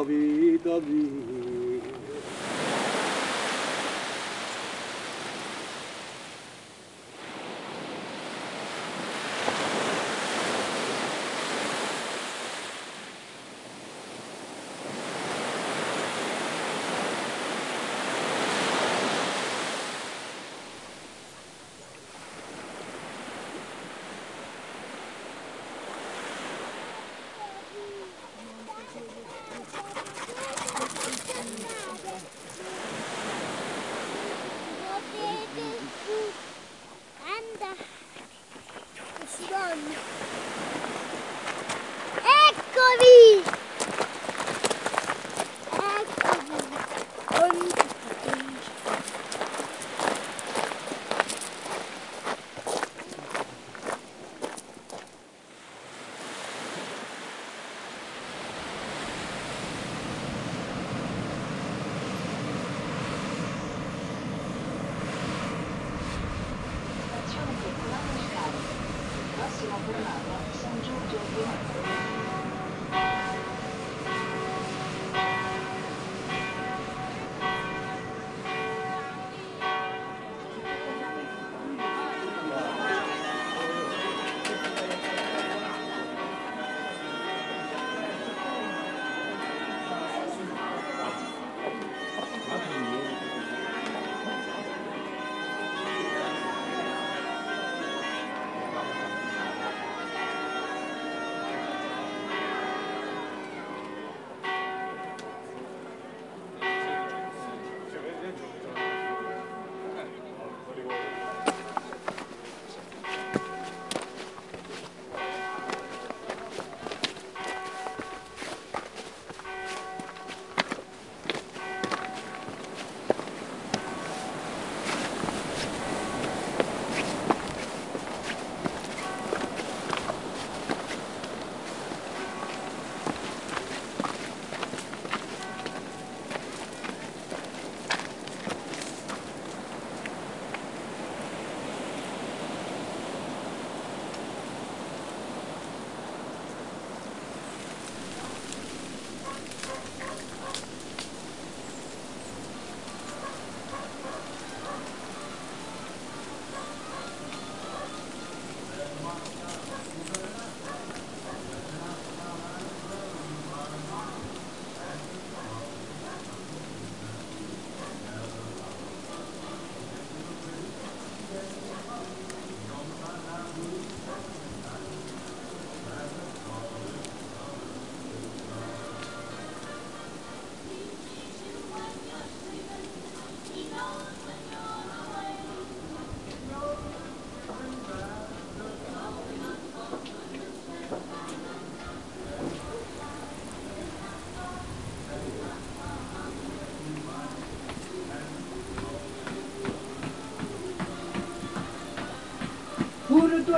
davi davi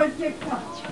project out.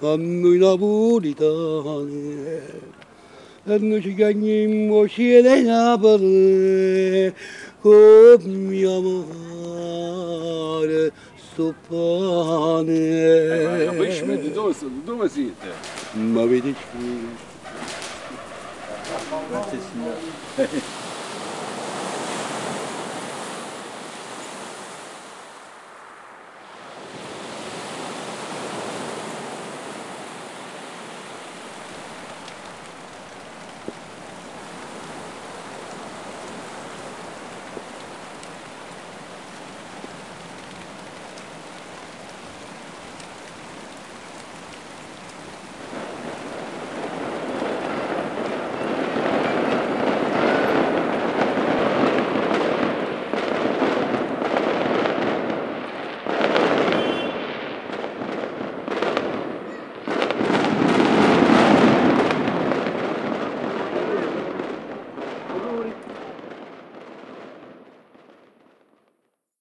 e ce ne nostre lacrime sta verica a noi napolitani e noi ci chiamiamo cielo Napoli con mio amore sto pane Yapışmadı da olsun, da olsun. ma qui Bahçesinde.